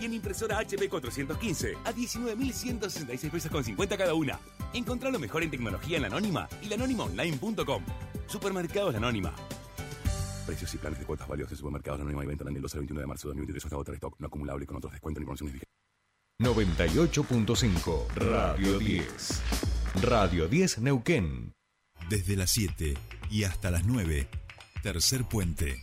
Tiene impresora HP 415 a 19.166 pesos con 50 cada una. Encontrá lo mejor en tecnología en la Anónima y lanónimaonline.com. Supermercados La Anónima. Precios y planes de cuotas válidos de Supermercados La Anónima y venta en el 12 al 21 de marzo de 2023 hasta otra stock no acumulable con otros descuentos ni promociones vigentes. 98.5 Radio 10. Radio 10 Neuquén. Desde las 7 y hasta las 9, tercer puente.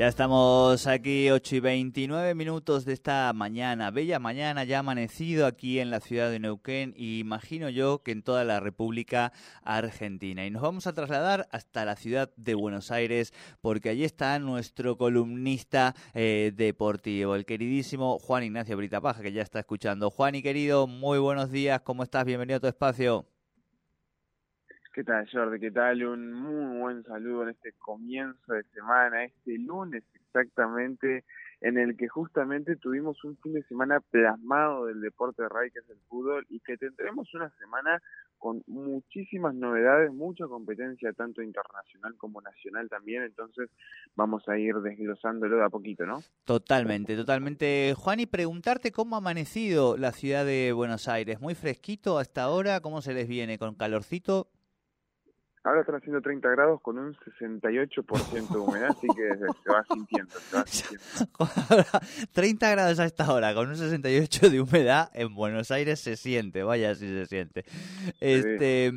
Ya estamos aquí, 8 y 29 minutos de esta mañana, bella mañana, ya amanecido aquí en la ciudad de Neuquén y imagino yo que en toda la República Argentina. Y nos vamos a trasladar hasta la ciudad de Buenos Aires porque allí está nuestro columnista eh, deportivo, el queridísimo Juan Ignacio Brita Paja, que ya está escuchando. Juan y querido, muy buenos días, ¿cómo estás? Bienvenido a tu espacio. ¿Qué tal, Jordi? ¿Qué tal? Un muy buen saludo en este comienzo de semana, este lunes exactamente, en el que justamente tuvimos un fin de semana plasmado del deporte de raíz que fútbol y que tendremos una semana con muchísimas novedades, mucha competencia tanto internacional como nacional también, entonces vamos a ir desglosándolo de a poquito, ¿no? Totalmente, totalmente. Juan, y preguntarte cómo ha amanecido la ciudad de Buenos Aires, muy fresquito hasta ahora, ¿cómo se les viene? ¿Con calorcito? Ahora están haciendo 30 grados con un 68% de humedad, así que se va sintiendo. Se va sintiendo. 30 grados a esta hora con un 68 de humedad en Buenos Aires se siente, vaya si se siente. Este,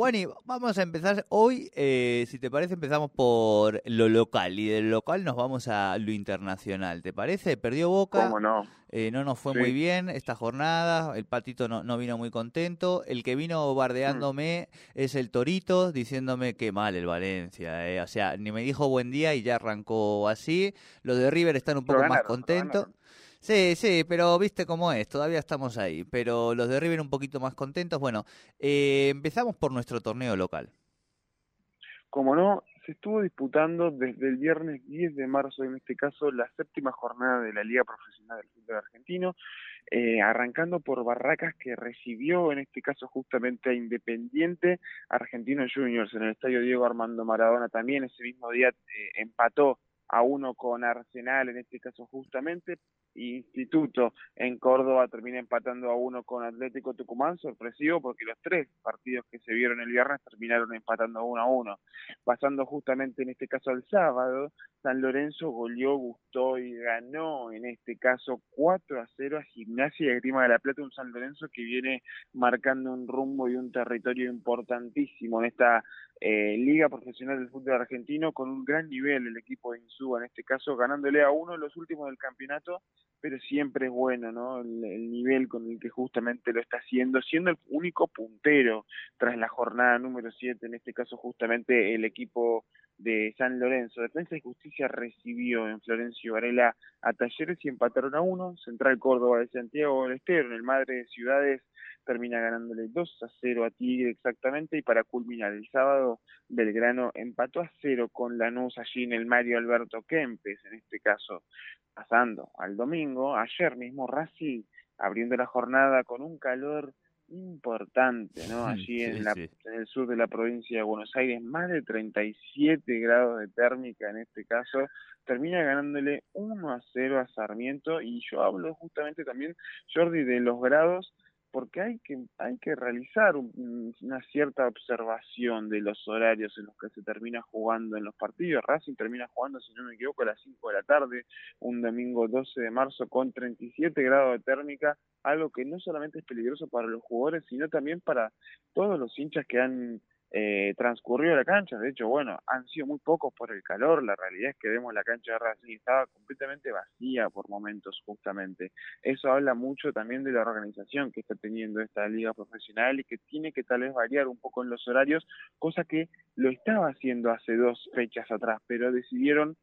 Juani, vamos a empezar hoy, eh, si te parece, empezamos por lo local y del local nos vamos a lo internacional. ¿Te parece? Perdió Boca. ¿Cómo no? Eh, no nos fue muy bien esta jornada, el patito no, no, vino muy contento, el que vino bardeándome es el Torito, diciéndome que mal el Valencia, eh. o sea, ni me dijo buen día y ya arrancó así, los de River están un poco más contentos. Sí, sí, pero viste cómo es, todavía estamos ahí, pero los de River un poquito más contentos. Bueno, eh, empezamos por nuestro torneo local. Como no, se estuvo disputando desde el viernes 10 de marzo, en este caso, la séptima jornada de la Liga Profesional del Fútbol Argentino, eh, arrancando por Barracas, que recibió en este caso justamente a Independiente Argentino Juniors en el Estadio Diego Armando Maradona. También ese mismo día eh, empató a uno con Arsenal, en este caso justamente, Instituto en Córdoba termina empatando a uno con Atlético Tucumán, sorpresivo porque los tres partidos que se vieron el viernes terminaron empatando uno a uno. Pasando justamente en este caso al sábado, San Lorenzo goleó, gustó y ganó en este caso 4 a 0 a Gimnasia y Grima de la Plata, un San Lorenzo que viene marcando un rumbo y un territorio importantísimo en esta eh, Liga Profesional del Fútbol Argentino con un gran nivel el equipo de Insúa, en este caso ganándole a uno de los últimos del campeonato pero siempre es bueno, ¿no? El, nivel con el que justamente lo está haciendo, siendo el único puntero tras la jornada número 7, en este caso justamente el equipo de San Lorenzo. Defensa y Justicia recibió en Florencio Varela a Talleres y empataron a uno. Central Córdoba de Santiago del Estero, en el Madre de Ciudades, termina ganándole 2 a 0 a Tigre exactamente y para culminar el sábado Belgrano empató a 0 con Lanús allí en el Mario Alberto Kempes en este caso pasando al domingo ayer mismo Racing abriendo la jornada con un calor importante, ¿no? Allí en, la, en el sur de la provincia de Buenos Aires, más de 37 grados de térmica en este caso, termina ganándole 1 a 0 a Sarmiento y yo hablo justamente también, Jordi, de los grados porque hay que hay que realizar una cierta observación de los horarios en los que se termina jugando en los partidos. Racing termina jugando, si no me equivoco, a las 5 de la tarde, un domingo 12 de marzo con 37 grados de térmica, algo que no solamente es peligroso para los jugadores, sino también para todos los hinchas que han eh, transcurrió la cancha. De hecho, bueno, han sido muy pocos por el calor. La realidad es que vemos la cancha de Racing estaba completamente vacía por momentos, justamente. Eso habla mucho también de la organización que está teniendo esta liga profesional y que tiene que tal vez variar un poco en los horarios, cosa que lo estaba haciendo hace dos fechas atrás, pero decidieron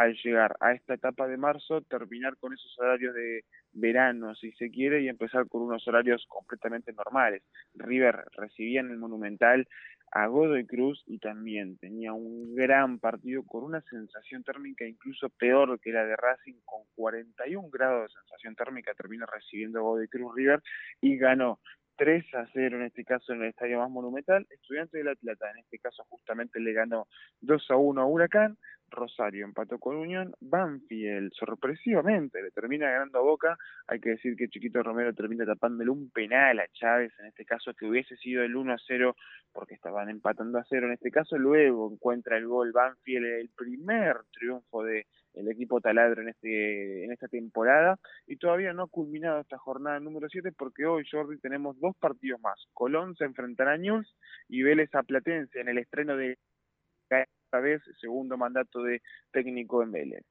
al llegar a esta etapa de marzo, terminar con esos horarios de verano, si se quiere, y empezar con unos horarios completamente normales. River recibía en el Monumental a Godoy Cruz y también tenía un gran partido con una sensación térmica incluso peor que la de Racing con 41 grados de sensación térmica terminó recibiendo Godoy Cruz River y ganó 3 a 0 en este caso en el estadio más monumental. Estudiante de La Plata en este caso justamente le ganó 2 a 1 a Huracán. Rosario empató con Unión, Banfield sorpresivamente le termina ganando a Boca, hay que decir que Chiquito Romero termina tapándole un penal a Chávez, en este caso que hubiese sido el 1 a 0 porque estaban empatando a 0 en este caso, luego encuentra el gol Banfield, el primer triunfo de el equipo taladro en este en esta temporada y todavía no ha culminado esta jornada número 7 porque hoy Jordi tenemos dos partidos más. Colón se enfrentará a News y Vélez a Platense en el estreno de esta vez segundo mandato de técnico en Vélez.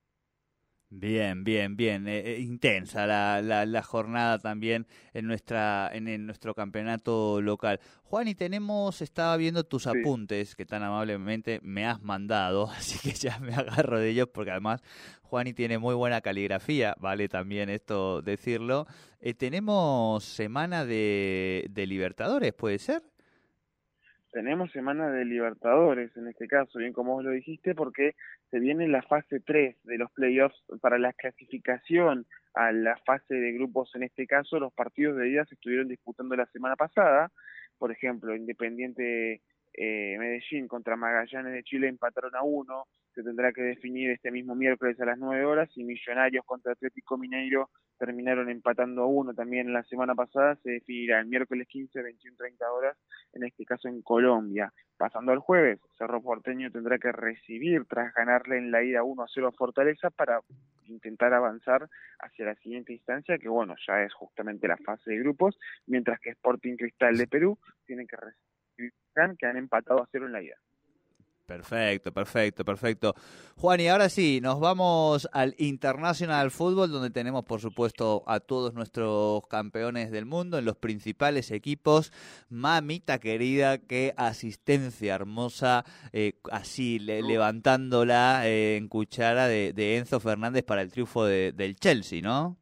Bien, bien, bien. Eh, eh, intensa la, la, jornada también en nuestra en, nuestro campeonato local. Juan, y tenemos, estaba viendo tus apuntes que tan amablemente me has mandado, así que ya me agarro de ellos porque además Juani tiene muy buena caligrafía, vale también esto decirlo. Eh, tenemos semana de, de Libertadores, ¿puede ser? tenemos semana de Libertadores en este caso, bien como vos lo dijiste, porque se viene la fase 3 de los playoffs para la clasificación a la fase de grupos, en este caso los partidos de ida se estuvieron disputando la semana pasada, por ejemplo, Independiente eh, Medellín contra Magallanes de Chile empataron a uno, se tendrá que definir este mismo miércoles a las 9 horas y Millonarios contra Atlético Mineiro terminaron empatando a uno también la semana pasada, se definirá el miércoles 15, 21, 30 horas, en este caso en Colombia. Pasando al jueves, Cerro Porteño tendrá que recibir tras ganarle en la ida 1 a 0 a Fortaleza para intentar avanzar hacia la siguiente instancia, que bueno, ya es justamente la fase de grupos, mientras que Sporting Cristal de Perú tiene que recibir que han empatado a cero en la ida. Perfecto, perfecto, perfecto. Juan, y ahora sí, nos vamos al International Football, donde tenemos, por supuesto, a todos nuestros campeones del mundo en los principales equipos. Mamita querida, qué asistencia hermosa, eh, así levantándola eh, en cuchara de, Enzo Fernández para el triunfo del Chelsea, ¿no?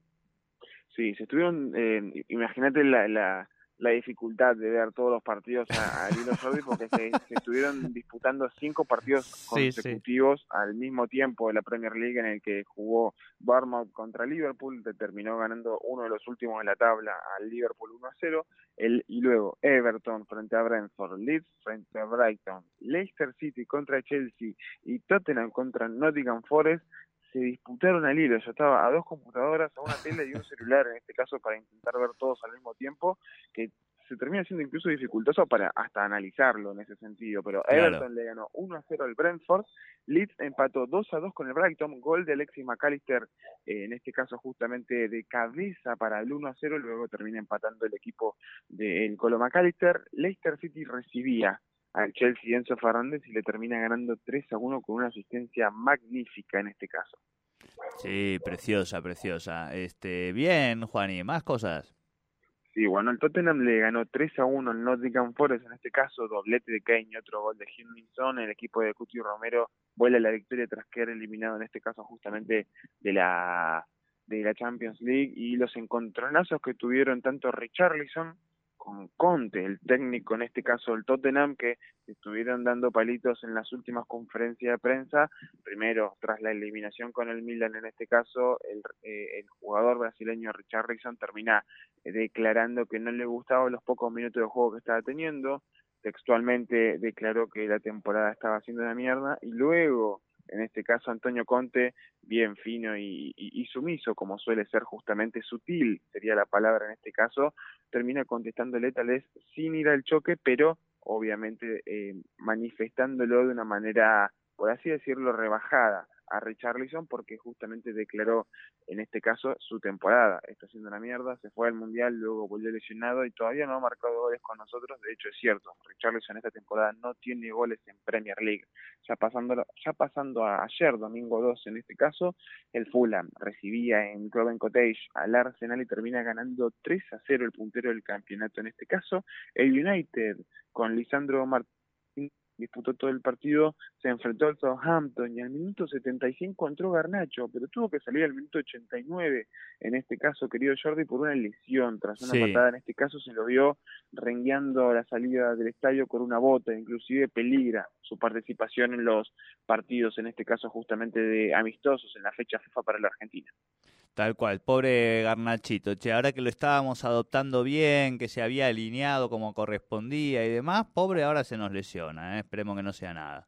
Sí, se estuvieron, eh, imagínate la la dificultad de ver todos los partidos a, Lino Jordi porque se, estuvieron disputando cinco partidos consecutivos al mismo tiempo de la Premier League en el que jugó Bournemouth contra Liverpool, terminó ganando uno de los últimos de la tabla al Liverpool 1 a 0, el, y luego Everton frente a Brentford, Leeds frente a Brighton, Leicester City contra Chelsea y Tottenham contra Nottingham Forest se disputaron al hilo. Yo estaba a dos computadoras, a una tele y un celular, en este caso, para intentar ver todos al mismo tiempo, que se termina siendo incluso dificultoso para hasta analizarlo en ese sentido. Pero Everton le ganó 1 a 0 al Brentford, Leeds empató 2 a 2 con el Brighton, gol de Alexis McAllister, eh, en este caso justamente de cabeza para el 1 a 0, luego termina empatando el equipo del Colo McAllister. Leicester City recibía al Chelsea Enzo Fernández y le termina ganando 3 a 1 con una asistencia magnífica en este caso. Sí, preciosa, preciosa. Este, bien, Juani, más cosas. Sí, bueno, el Tottenham le ganó 3 a 1 al Nottingham Forest, en este caso doblete de Kane y otro gol de Hinminson. El equipo de Cuti Romero vuela la victoria tras quedar eliminado, en este caso justamente de la de la Champions League y los encontronazos que tuvieron tanto Richarlison con Conte, el técnico en este caso del Tottenham, que estuvieron dando palitos en las últimas conferencias de prensa. Primero, tras la eliminación con el Milan, en este caso, el, eh, el jugador brasileño Richard Rison termina eh, declarando que no le gustaban los pocos minutos de juego que estaba teniendo. Textualmente declaró que la temporada estaba haciendo una mierda y luego en este caso Antonio Conte, bien fino y, sumiso, como suele ser justamente sutil, sería la palabra en este caso, termina contestándole tal vez sin ir al choque, pero obviamente eh, manifestándolo de una manera, por así decirlo, rebajada a Richarlison porque justamente declaró en este caso su temporada. Está haciendo una mierda, se fue al Mundial, luego volvió lesionado y todavía no ha marcado goles con nosotros. De hecho es cierto, Richarlison esta temporada no tiene goles en Premier League. Ya pasando, ya pasando a ayer, domingo 2 en este caso, el Fulham recibía en Cloven Cottage al Arsenal y termina ganando 3 a 0 el puntero del campeonato en este caso. El United con Lisandro Martínez disputó todo el partido, se enfrentó al Southampton y al minuto 75 entró Garnacho, pero tuvo que salir al minuto 89, en este caso, querido Jordi, por una lesión, tras una patada, en este caso se lo vio rengueando la salida del estadio con una bota, inclusive peligra su participación en los partidos, en este caso justamente de amistosos, en la fecha FIFA para la Argentina. Tal cual, pobre Garnachito. Che, ahora que lo estábamos adoptando bien, que se había alineado como correspondía y demás, pobre ahora se nos lesiona, ¿eh? esperemos que no sea nada.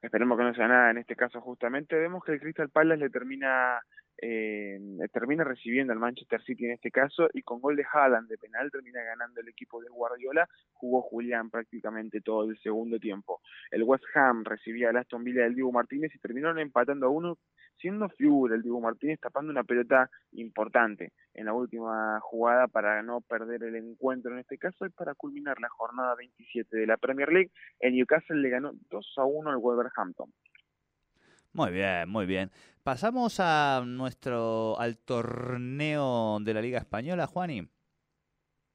Esperemos que no sea nada en este caso justamente. Vemos que el Crystal Palace le termina eh, termina recibiendo al Manchester City en este caso y con gol de Haaland de penal termina ganando el equipo de Guardiola, jugó Julián prácticamente todo el segundo tiempo. El West Ham recibía al Aston Villa del Diego Martínez y terminaron empatando a uno siendo figura el Diego Martínez tapando una pelota importante en la última jugada para no perder el encuentro en este caso y para culminar la jornada 27 de la Premier League, el Newcastle le ganó 2 a 1 al Wolverhampton. Muy bien, muy bien. Pasamos a nuestro al torneo de la Liga Española, Juani.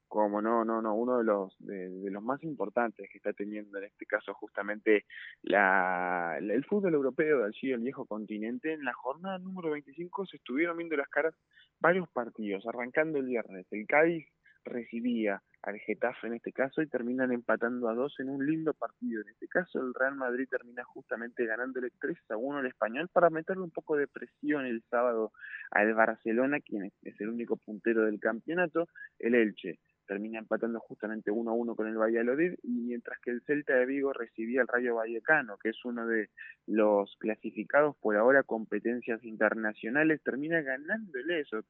Como no, no, no, uno de los de, los más importantes que está teniendo en este caso justamente la, el fútbol europeo de allí el viejo continente. En la jornada número 25 se estuvieron viendo las caras varios partidos, arrancando el viernes. El Cádiz recibía al Getafe en este caso y terminan empatando a dos en un lindo partido. En este caso el Real Madrid termina justamente ganándole 3 a 1 al español para meterle un poco de presión el sábado al Barcelona, quien es el único puntero del campeonato. El Elche termina empatando justamente 1 a 1 con el Valladolid, y mientras que el Celta de Vigo recibía al Rayo Vallecano, que es uno de los clasificados por ahora competencias internacionales, termina ganándole eso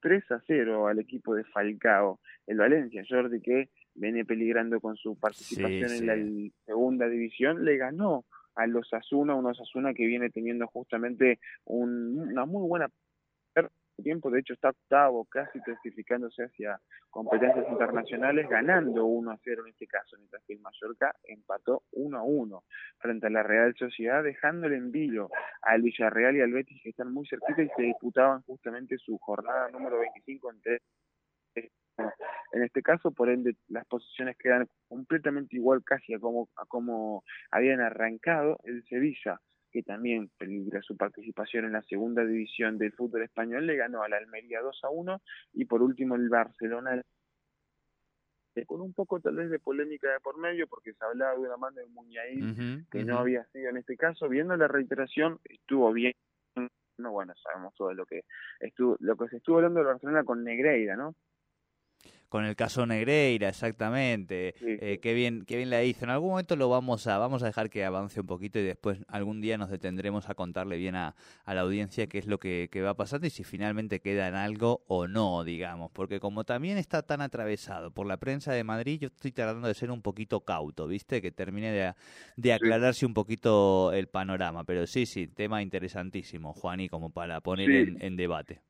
3 a 0 al equipo de Falcao, el Valencia, Jordi, que viene peligrando con su participación en la segunda división, le ganó a los Asuna, unos Asuna que viene teniendo justamente una muy buena tiempo, de hecho está octavo, casi clasificándose hacia competencias internacionales, ganando 1 a 0 en este caso, mientras que el Mallorca empató 1 a 1 frente a la Real Sociedad, dejándole en vilo al Villarreal y al Betis que están muy cerquita y se disputaban justamente su jornada número 25 entre en este caso, por ende, las posiciones quedan completamente igual casi a como, a como habían arrancado. El Sevilla que también peligra su participación en la segunda división del fútbol español, le ganó a la Almería 2 a 1 y por último el Barcelona con un poco tal vez de polémica de por medio porque se hablaba de una mano de Muñaí que no había sido en este caso, viendo la reiteración estuvo bien. No bueno sabemos todo lo que estuvo lo que se estuvo hablando de Barcelona con Negreira no con el caso Negreira, exactamente. Eh, qué bien, qué bien la hizo. En algún momento lo vamos a, vamos a dejar que avance un poquito y después algún día nos detendremos a contarle bien a, la audiencia qué es lo que, va pasando y si finalmente queda en algo o no, digamos. Porque como también está tan atravesado por la prensa de Madrid, yo estoy tratando de ser un poquito cauto, ¿viste? Que termine de, aclararse un poquito el panorama. Pero sí, sí, tema interesantísimo, Juan, y como para poner en debate.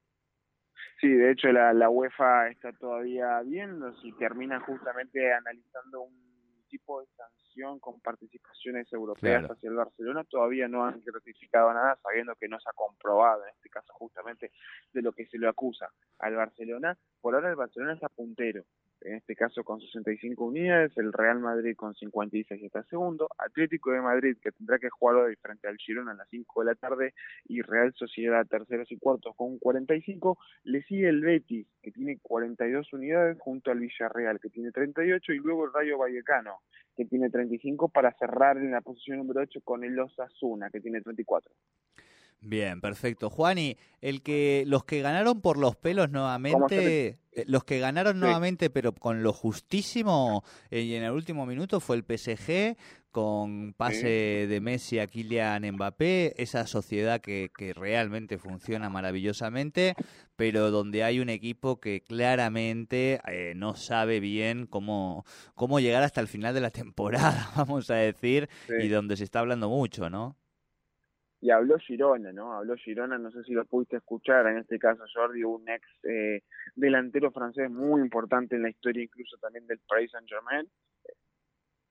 Sí, de hecho la, la UEFA está todavía viendo si termina justamente analizando un tipo de sanción con participaciones europeas hacia el Barcelona. Todavía no han ratificado nada, sabiendo que no se ha comprobado, en este caso justamente, de lo que se le acusa al Barcelona. Por ahora el Barcelona está puntero, en este caso con 65 unidades, el Real Madrid con 56 está segundo, Atlético de Madrid que tendrá que jugar hoy frente al Girona a las 5 de la tarde y Real Sociedad terceros y cuartos con 45, le sigue el Betis que tiene 42 unidades junto al Villarreal que tiene 38 y luego el Rayo Vallecano que tiene 35 para cerrar en la posición número 8 con el Osasuna que tiene 34. Bien, perfecto. Juani, el que los que ganaron por los pelos nuevamente, eh, los que ganaron nuevamente, pero con lo justísimo eh, y en el último minuto fue el PSG con pase de Messi a Kylian Mbappé, esa sociedad que, que realmente funciona maravillosamente, pero donde hay un equipo que claramente eh, no sabe bien cómo, cómo llegar hasta el final de la temporada, vamos a decir, y donde se está hablando mucho, ¿no? Y habló Girona, ¿no? Habló Girona, no sé si lo pudiste escuchar, en este caso Jordi, un ex eh, delantero francés muy importante en la historia incluso también del Paris Saint Germain,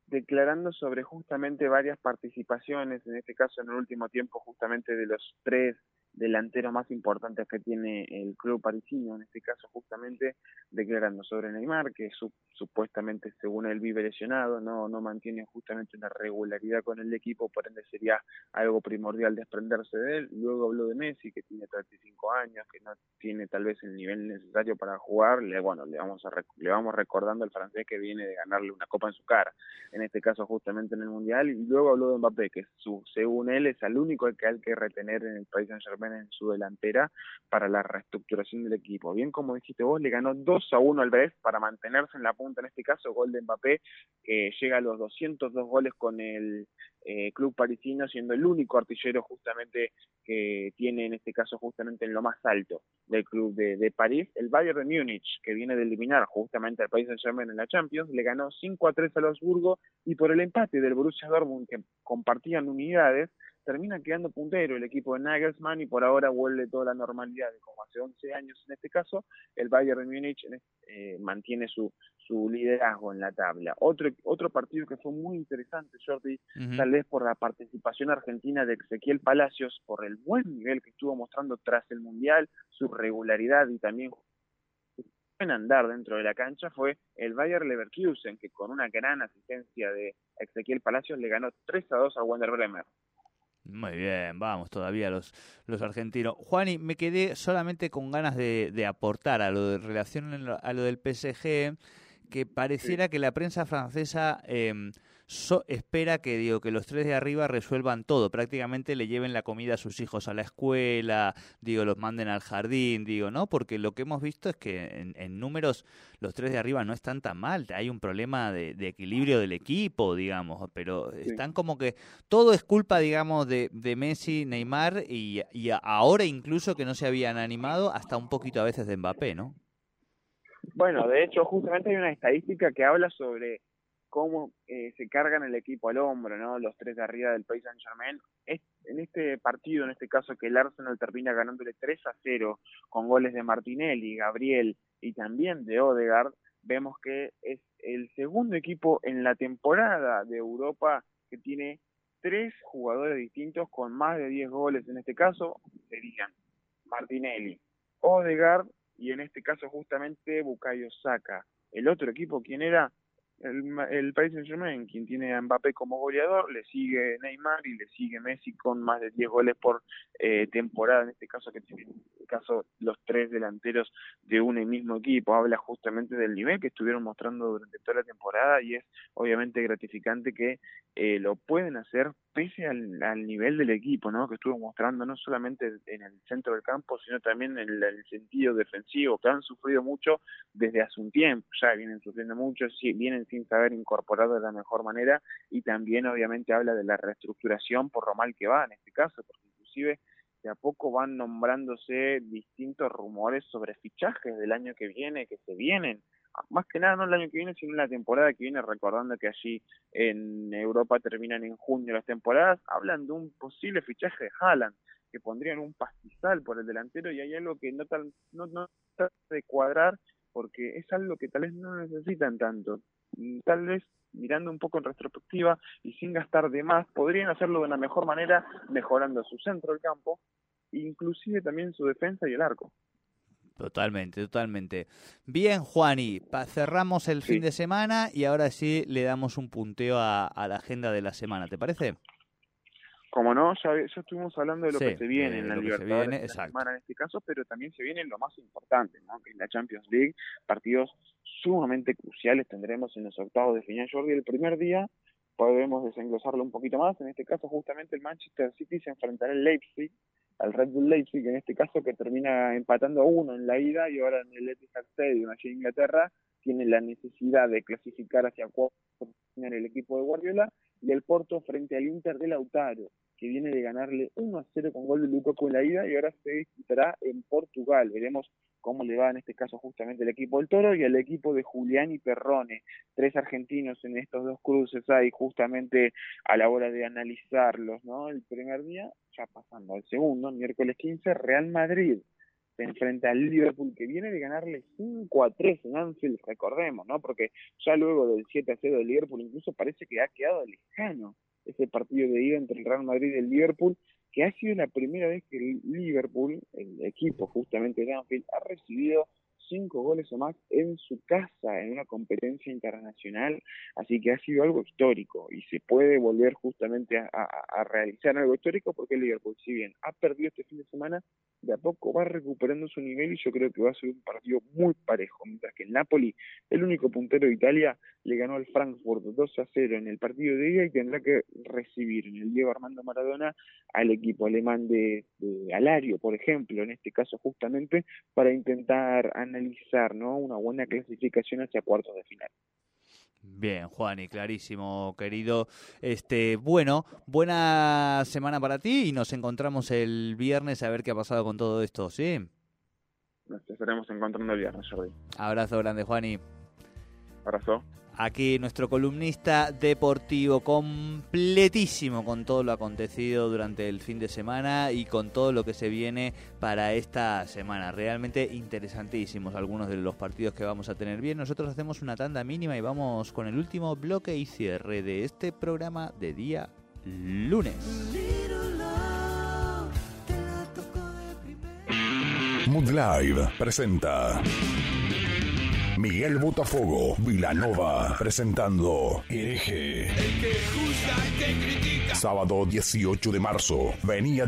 declarando sobre justamente varias participaciones, en este caso en el último tiempo justamente de los tres delanteros más importantes que tiene el club parisino, en este caso justamente declarando sobre Neymar, que supuestamente según él vive lesionado, no, no mantiene justamente una regularidad con el equipo, por ende sería algo primordial desprenderse de él. Luego habló de Messi, que tiene 35 años, que no tiene tal vez el nivel necesario para jugar, le, bueno, le vamos, a, le vamos recordando al francés que viene de ganarle una copa en su cara, en este caso justamente en el Mundial, y luego habló de Mbappé, que su, según él es el único que hay que retener en el país Saint Germain en su delantera para la reestructuración del equipo. Bien como dijiste vos, le ganó 2 a 1 al Brest para mantenerse en la punta, en este caso gol de Mbappé, que llega a los 202 goles con el eh, club parisino, siendo el único artillero justamente que tiene en este caso justamente en lo más alto del club de, de París. El Bayern de Múnich, que viene de eliminar justamente al país Saint Germain en la Champions, le ganó 5 a 3 a Augsburgo y por el empate del Borussia Dortmund que compartían unidades, termina quedando puntero el equipo de Nagelsmann y por ahora vuelve toda la normalidad de como hace 11 años en este caso, el Bayern de Múnich eh, mantiene su, su liderazgo en la tabla. Otro, otro partido que fue muy interesante, Jordi, tal vez por la participación argentina de Ezequiel Palacios, por el buen nivel que estuvo mostrando tras el Mundial, su regularidad y también en andar dentro de la cancha fue el Bayer Leverkusen, que con una gran asistencia de Ezequiel Palacios le ganó 3 a 2 a Wander Bremer. Muy bien, vamos todavía los, los argentinos. Juani, me quedé solamente con ganas de, de aportar a lo de relación a lo del PSG, que pareciera que la prensa francesa eh, espera que digo que los tres de arriba resuelvan todo, prácticamente le lleven la comida a sus hijos a la escuela, digo los manden al jardín, digo, ¿no? Porque lo que hemos visto es que en, números los tres de arriba no están tan mal, hay un problema de, equilibrio del equipo, digamos, pero están como que todo es culpa, digamos, de, de Messi, Neymar y, y ahora incluso que no se habían animado hasta un poquito a veces de Mbappé, ¿no? Bueno, de hecho, justamente hay una estadística que habla sobre cómo eh, se cargan el equipo al hombro, ¿no? Los tres de arriba del País Saint Germain. en este partido, en este caso, que el Arsenal termina ganándole 3 a 0 con goles de Martinelli, Gabriel y también de Odegaard, vemos que es el segundo equipo en la temporada de Europa que tiene tres jugadores distintos con más de 10 goles. En este caso serían Martinelli, Odegaard y en este caso justamente Bukayo Saka. El otro equipo, ¿quién era? El, el Paris Saint Germain, quien tiene a Mbappé como goleador, le sigue Neymar y le sigue Messi con más de 10 goles por eh, temporada, en este caso que tiene en caso los tres delanteros de un mismo equipo, habla justamente del nivel que estuvieron mostrando durante toda la temporada y es obviamente gratificante que eh, lo pueden hacer pese al, al, nivel del equipo, ¿no? Que estuvo mostrando no solamente en el centro del campo, sino también en el, sentido defensivo, que han sufrido mucho desde hace un tiempo, ya vienen sufriendo mucho, sí, vienen sin saber incorporar de la mejor manera y también obviamente habla de la reestructuración por lo mal que va en este caso, porque inclusive a poco van nombrándose distintos rumores sobre fichajes del año que viene, que se vienen, más que nada no el año que viene, sino la temporada que viene, recordando que allí en Europa terminan en junio las temporadas, hablan de un posible fichaje de Haaland, que pondrían un pastizal por el delantero y hay algo que no, tal, no, no de cuadrar porque es algo que tal vez no necesitan tanto. Tal vez mirando un poco en retrospectiva y sin gastar de más, podrían hacerlo de una mejor manera, mejorando su centro del campo, inclusive también su defensa y el arco. Totalmente, totalmente. Bien, Juani, cerramos el fin de semana y ahora sí le damos un punteo a, la agenda de la semana, ¿te parece? Como no, ya, estuvimos hablando de lo que se viene en la Libertad de la semana en este caso, pero también se viene lo más importante, ¿no? que es la Champions League, partidos sumamente cruciales tendremos en los octavos de final. Jordi, el primer día podemos desenglosarlo un poquito más, en este caso justamente el Manchester City se enfrentará al Leipzig, al Red Bull Leipzig, en este caso que termina empatando a uno en la ida y ahora en el Etihad Stadium allí en Inglaterra tiene la necesidad de clasificar hacia cuatro en el equipo de Guardiola y el Porto frente al Inter de Lautaro que viene de ganarle 1 a 0 con gol de Lukaku en la ida y ahora se disputará en Portugal. Veremos cómo le va en este caso justamente el equipo del Toro y el equipo de Julián y Perrone, tres argentinos en estos dos cruces ahí justamente a la hora de analizarlos, ¿no? El primer día, ya pasando al segundo, miércoles 15, Real Madrid se enfrenta al Liverpool que viene de ganarle 5 a 3 en Anfield, recordemos, ¿no? Porque ya luego del 7 a 0 del Liverpool incluso parece que ha quedado lejano ese partido de ida entre el Real Madrid y el Liverpool que ha sido la primera vez que el Liverpool, el equipo justamente de Anfield, ha recibido cinco goles o más en su casa en una competencia internacional, así que ha sido algo histórico y se puede volver justamente a, realizar algo histórico porque el Liverpool, si bien ha perdido este fin de semana, de a poco va recuperando su nivel y yo creo que va a ser un partido muy parejo, mientras que el Napoli, el único puntero de Italia, le ganó al Frankfurt 2 a 0 en el partido de día y tendrá que recibir en el Diego Armando Maradona al equipo alemán de, de Alario, por ejemplo, en este caso justamente para intentar analizar ¿no? una buena clasificación hacia cuartos de final. Bien, Juan, y clarísimo, querido. Este, bueno, buena semana para ti y nos encontramos el viernes a ver qué ha pasado con todo esto, ¿sí? Nos estaremos encontrando el viernes, Jordi. Abrazo grande, Juani. Abrazo. Aquí nuestro columnista deportivo completísimo con todo lo acontecido durante el fin de semana y con todo lo que se viene para esta semana. Realmente interesantísimos algunos de los partidos que vamos a tener bien. Nosotros hacemos una tanda mínima y vamos con el último bloque y cierre de este programa de día lunes. Mood Live presenta Miguel Botafogo, Vilanova, presentando Hereje. Sábado 18 de marzo. Venía